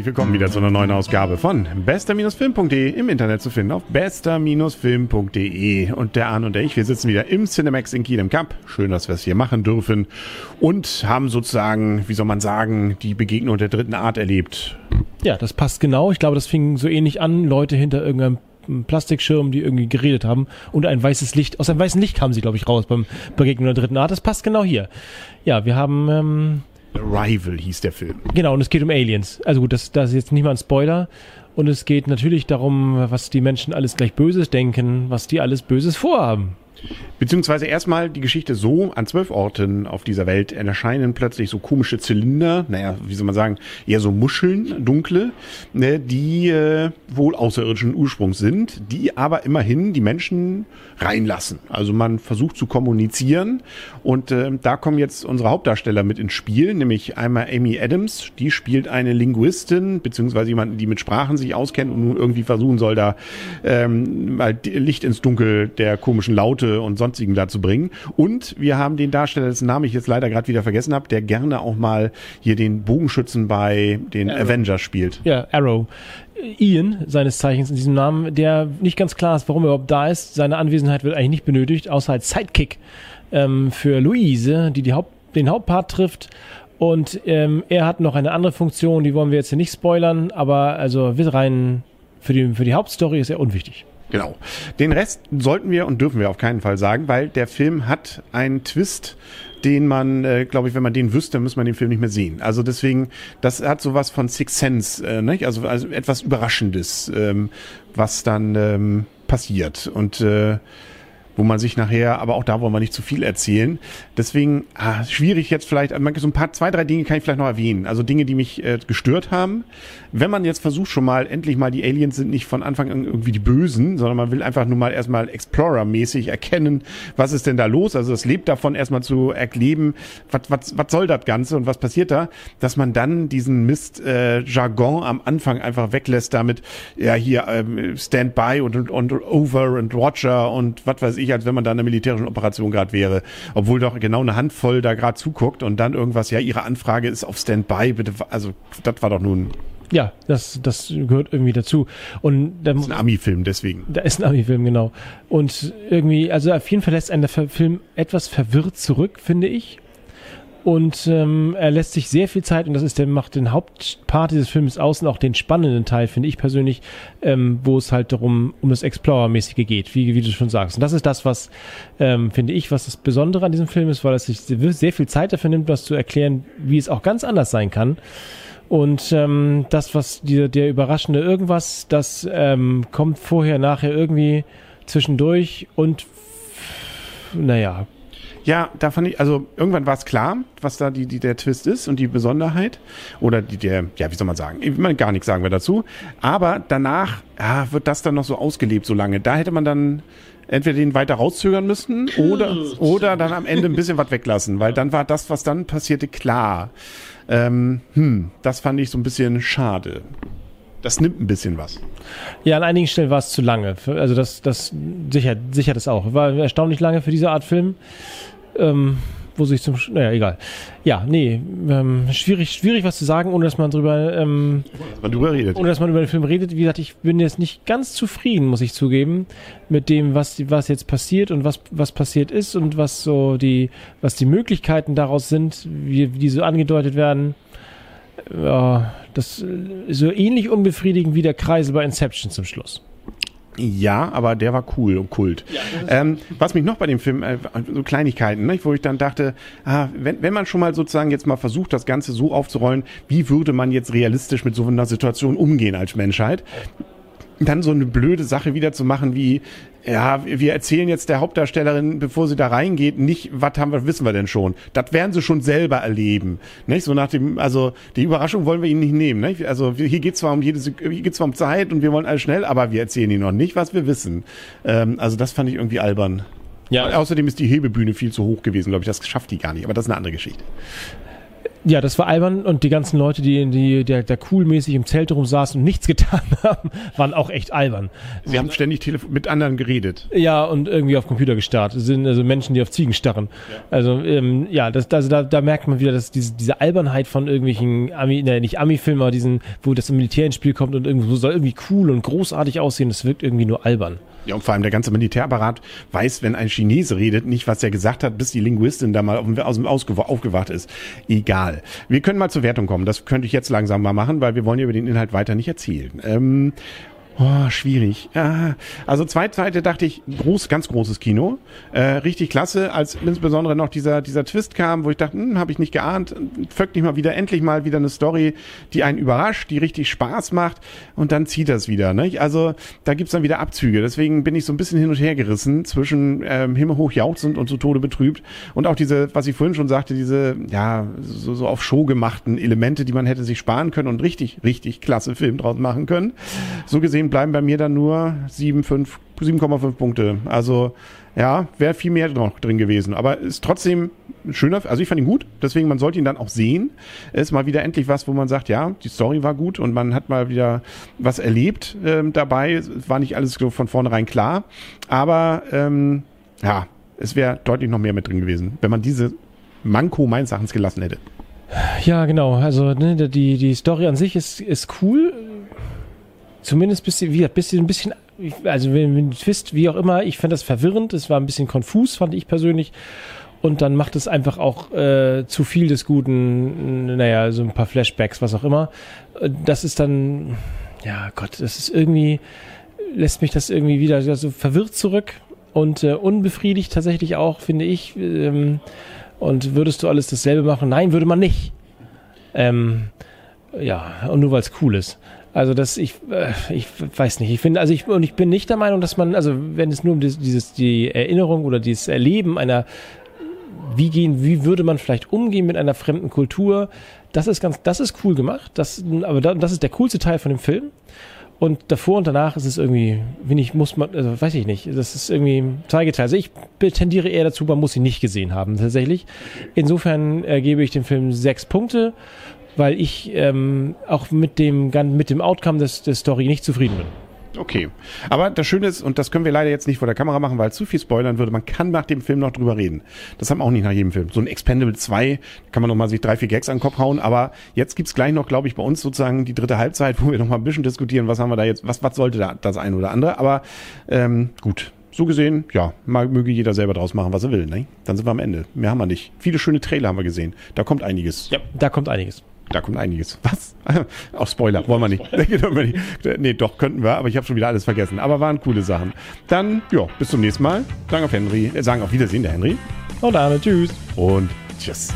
herzlich willkommen wieder zu einer neuen Ausgabe von bester-film.de im Internet zu finden auf bester-film.de. Und der Arne und der ich, wir sitzen wieder im Cinemax in Kiel im Cup. Schön, dass wir es hier machen dürfen und haben sozusagen, wie soll man sagen, die Begegnung der dritten Art erlebt. Ja, das passt genau. Ich glaube, das fing so ähnlich an. Leute hinter irgendeinem Plastikschirm, die irgendwie geredet haben und ein weißes Licht. Aus einem weißen Licht kamen sie, glaube ich, raus beim Begegnung der dritten Art. Das passt genau hier. Ja, wir haben ähm, Arrival hieß der Film. Genau, und es geht um Aliens. Also gut, das, das ist jetzt nicht mal ein Spoiler. Und es geht natürlich darum, was die Menschen alles gleich Böses denken, was die alles Böses vorhaben. Beziehungsweise erstmal die Geschichte so, an zwölf Orten auf dieser Welt erscheinen plötzlich so komische Zylinder, naja, wie soll man sagen, eher so Muscheln, dunkle, ne, die äh, wohl außerirdischen Ursprungs sind, die aber immerhin die Menschen reinlassen. Also man versucht zu kommunizieren und äh, da kommen jetzt unsere Hauptdarsteller mit ins Spiel, nämlich einmal Amy Adams, die spielt eine Linguistin, beziehungsweise jemanden, die mit Sprachen sich auskennt und nun irgendwie versuchen soll, da ähm, mal Licht ins Dunkel der komischen Laute und sonstigen dazu bringen. Und wir haben den Darsteller, dessen Namen ich jetzt leider gerade wieder vergessen habe, der gerne auch mal hier den Bogenschützen bei den Arrow. Avengers spielt. Ja, Arrow. Ian, seines Zeichens in diesem Namen, der nicht ganz klar ist, warum er überhaupt da ist. Seine Anwesenheit wird eigentlich nicht benötigt, außer als Sidekick ähm, für Luise, die, die Haupt, den Hauptpart trifft. Und ähm, er hat noch eine andere Funktion, die wollen wir jetzt hier nicht spoilern, aber also rein für die, für die Hauptstory ist er unwichtig. Genau. Den Rest sollten wir und dürfen wir auf keinen Fall sagen, weil der Film hat einen Twist, den man, äh, glaube ich, wenn man den wüsste, müsste man den Film nicht mehr sehen. Also deswegen, das hat sowas von Six Sense, äh, nicht? Also, also etwas Überraschendes, ähm, was dann ähm, passiert. Und äh, wo man sich nachher, aber auch da wollen wir nicht zu viel erzählen. Deswegen ah, schwierig jetzt vielleicht, so ein paar, zwei, drei Dinge kann ich vielleicht noch erwähnen. Also Dinge, die mich äh, gestört haben. Wenn man jetzt versucht schon mal, endlich mal, die Aliens sind nicht von Anfang an irgendwie die Bösen, sondern man will einfach nur mal erstmal Explorer-mäßig erkennen, was ist denn da los? Also es lebt davon, erstmal zu erleben, was, was, was soll das Ganze und was passiert da, dass man dann diesen Mist äh, am Anfang einfach weglässt damit, ja hier ähm, Standby und, und, und Over und Watcher und was weiß ich, als wenn man da in einer militärischen Operation gerade wäre. Obwohl doch genau eine Handvoll da gerade zuguckt und dann irgendwas, ja, ihre Anfrage ist auf Standby, bitte, also das war doch nun ja, das, das gehört irgendwie dazu. Und da, das ist ein Ami-Film, deswegen. Da ist ein Ami-Film, genau. Und irgendwie, also auf jeden Fall lässt einen der Film etwas verwirrt zurück, finde ich. Und ähm, er lässt sich sehr viel Zeit, und das ist der macht den Hauptpart dieses Films aus und auch den spannenden Teil, finde ich persönlich, ähm, wo es halt darum, um das Explorer-mäßige geht, wie, wie du schon sagst. Und das ist das, was, ähm, finde ich, was das Besondere an diesem Film ist, weil es sich sehr viel Zeit dafür nimmt, das zu erklären, wie es auch ganz anders sein kann. Und ähm, das, was die, der überraschende irgendwas, das ähm, kommt vorher, nachher irgendwie zwischendurch und naja, ja, da fand ich, also irgendwann war es klar, was da die, die, der Twist ist und die Besonderheit. Oder die, der, ja, wie soll man sagen? Ich meine, gar nichts sagen wir dazu. Aber danach ja, wird das dann noch so ausgelebt so lange. Da hätte man dann entweder den weiter rauszögern müssen oder, oder dann am Ende ein bisschen was weglassen, weil dann war das, was dann passierte, klar. Ähm, hm, das fand ich so ein bisschen schade. Das nimmt ein bisschen was. Ja, an einigen Stellen war es zu lange. Also das, das sichert, sichert es auch. War erstaunlich lange für diese Art Film. Ähm, wo sich zum, naja, egal. Ja, nee, ähm, schwierig, schwierig was zu sagen, ohne dass man drüber, ähm, dass man drüber redet. Ohne dass man über den Film redet. Wie gesagt, ich bin jetzt nicht ganz zufrieden, muss ich zugeben, mit dem, was, was jetzt passiert und was, was passiert ist und was so die, was die Möglichkeiten daraus sind, wie, wie die so angedeutet werden ja, das ist so ähnlich unbefriedigend wie der Kreisel bei Inception zum Schluss. Ja, aber der war cool und kult. Ja, ähm, was mich noch bei dem Film, äh, so Kleinigkeiten, ne, wo ich dann dachte, ah, wenn, wenn man schon mal sozusagen jetzt mal versucht, das Ganze so aufzurollen, wie würde man jetzt realistisch mit so einer Situation umgehen als Menschheit? Dann so eine blöde Sache wieder zu machen wie, ja, wir erzählen jetzt der Hauptdarstellerin, bevor sie da reingeht, nicht, was haben wir, wissen wir denn schon. Das werden sie schon selber erleben. Nicht? So nach dem, also die Überraschung wollen wir ihnen nicht nehmen. Nicht? Also hier geht zwar um jede, hier geht zwar um Zeit und wir wollen alles schnell, aber wir erzählen ihnen noch nicht, was wir wissen. Ähm, also das fand ich irgendwie albern. Ja. Außerdem ist die Hebebühne viel zu hoch gewesen, glaube ich. Das schafft die gar nicht. Aber das ist eine andere Geschichte. Ja, das war albern und die ganzen Leute, die, die der, der coolmäßig im Zelt rumsaßen und nichts getan haben, waren auch echt albern. Sie haben ständig mit anderen geredet. Ja, und irgendwie auf Computer gestarrt. Das sind also Menschen, die auf Ziegen starren. Ja. Also ähm, ja, das, also da, da merkt man wieder, dass diese, diese Albernheit von irgendwelchen Ami, ne, nicht Ami-Filmen, aber diesen, wo das Militär ins Spiel kommt und irgendwo soll irgendwie cool und großartig aussehen, das wirkt irgendwie nur albern. Ja, und vor allem der ganze Militärapparat weiß, wenn ein Chinese redet, nicht, was er gesagt hat, bis die Linguistin da mal aus dem aufgewacht ist. Egal. Wir können mal zur Wertung kommen. Das könnte ich jetzt langsam mal machen, weil wir wollen ja über den Inhalt weiter nicht erzählen. Ähm, Oh, schwierig. Ja, also zweite Seite dachte ich, groß, ganz großes Kino. Äh, richtig klasse, als insbesondere noch dieser, dieser Twist kam, wo ich dachte, hm, habe ich nicht geahnt, folgt nicht mal wieder, endlich mal wieder eine Story, die einen überrascht, die richtig Spaß macht und dann zieht das wieder. Ne? Also da gibt's dann wieder Abzüge. Deswegen bin ich so ein bisschen hin und her gerissen zwischen ähm, himmelhoch jauchzend und zu Tode betrübt. Und auch diese, was ich vorhin schon sagte, diese, ja, so, so auf Show gemachten Elemente, die man hätte sich sparen können und richtig, richtig klasse Film draus machen können. So gesehen bleiben bei mir dann nur 7,5 Punkte. Also ja, wäre viel mehr noch drin gewesen. Aber ist trotzdem schöner, also ich fand ihn gut, deswegen man sollte ihn dann auch sehen. Ist mal wieder endlich was, wo man sagt, ja, die Story war gut und man hat mal wieder was erlebt ähm, dabei. War nicht alles so von vornherein klar. Aber ähm, ja, es wäre deutlich noch mehr mit drin gewesen, wenn man diese Manko meines Erachtens gelassen hätte. Ja, genau. Also ne, die, die Story an sich ist, ist cool zumindest bisschen, wie bisschen, ein bisschen, also wenn Twist, wie auch immer, ich fand das verwirrend, es war ein bisschen konfus, fand ich persönlich. Und dann macht es einfach auch äh, zu viel des Guten, naja, so ein paar Flashbacks, was auch immer. Das ist dann, ja Gott, das ist irgendwie, lässt mich das irgendwie wieder so verwirrt zurück und äh, unbefriedigt tatsächlich auch, finde ich. Ähm, und würdest du alles dasselbe machen? Nein, würde man nicht. Ähm, ja, und nur weil es cool ist. Also das, ich, äh, ich weiß nicht. Ich finde, also ich und ich bin nicht der Meinung, dass man, also wenn es nur um dieses die Erinnerung oder dieses Erleben einer, wie gehen, wie würde man vielleicht umgehen mit einer fremden Kultur, das ist ganz, das ist cool gemacht. Das, aber das ist der coolste Teil von dem Film. Und davor und danach ist es irgendwie, wenn ich muss man, also weiß ich nicht, das ist irgendwie zweigeteilt. Also ich tendiere eher dazu, man muss ihn nicht gesehen haben, tatsächlich. Insofern äh, gebe ich dem Film sechs Punkte weil ich ähm, auch mit dem, mit dem Outcome des, der Story nicht zufrieden bin. Okay. Aber das Schöne ist, und das können wir leider jetzt nicht vor der Kamera machen, weil es zu viel spoilern würde, man kann nach dem Film noch drüber reden. Das haben wir auch nicht nach jedem Film. So ein Expendable 2 kann man noch mal sich drei, vier Gags an den Kopf hauen, aber jetzt gibt's gleich noch, glaube ich, bei uns sozusagen die dritte Halbzeit, wo wir noch mal ein bisschen diskutieren, was haben wir da jetzt, was, was sollte da das eine oder andere. Aber ähm, gut, so gesehen, ja, mag, möge jeder selber draus machen, was er will. Ne? Dann sind wir am Ende. Mehr haben wir nicht. Viele schöne Trailer haben wir gesehen. Da kommt einiges. Ja, da kommt einiges. Da kommt einiges. Was? Auch Spoiler, wollen wir nicht. nee, doch, könnten wir, aber ich habe schon wieder alles vergessen. Aber waren coole Sachen. Dann, ja, bis zum nächsten Mal. Sagen auf Henry, äh, sagen auf Wiedersehen, der Henry. Und Arne, tschüss. Und tschüss.